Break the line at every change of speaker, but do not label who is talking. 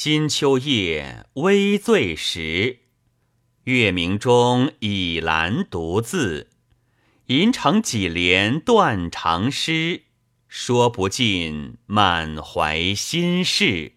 新秋夜微醉时，月明中倚栏独自，吟成几联断肠诗，说不尽满怀心事。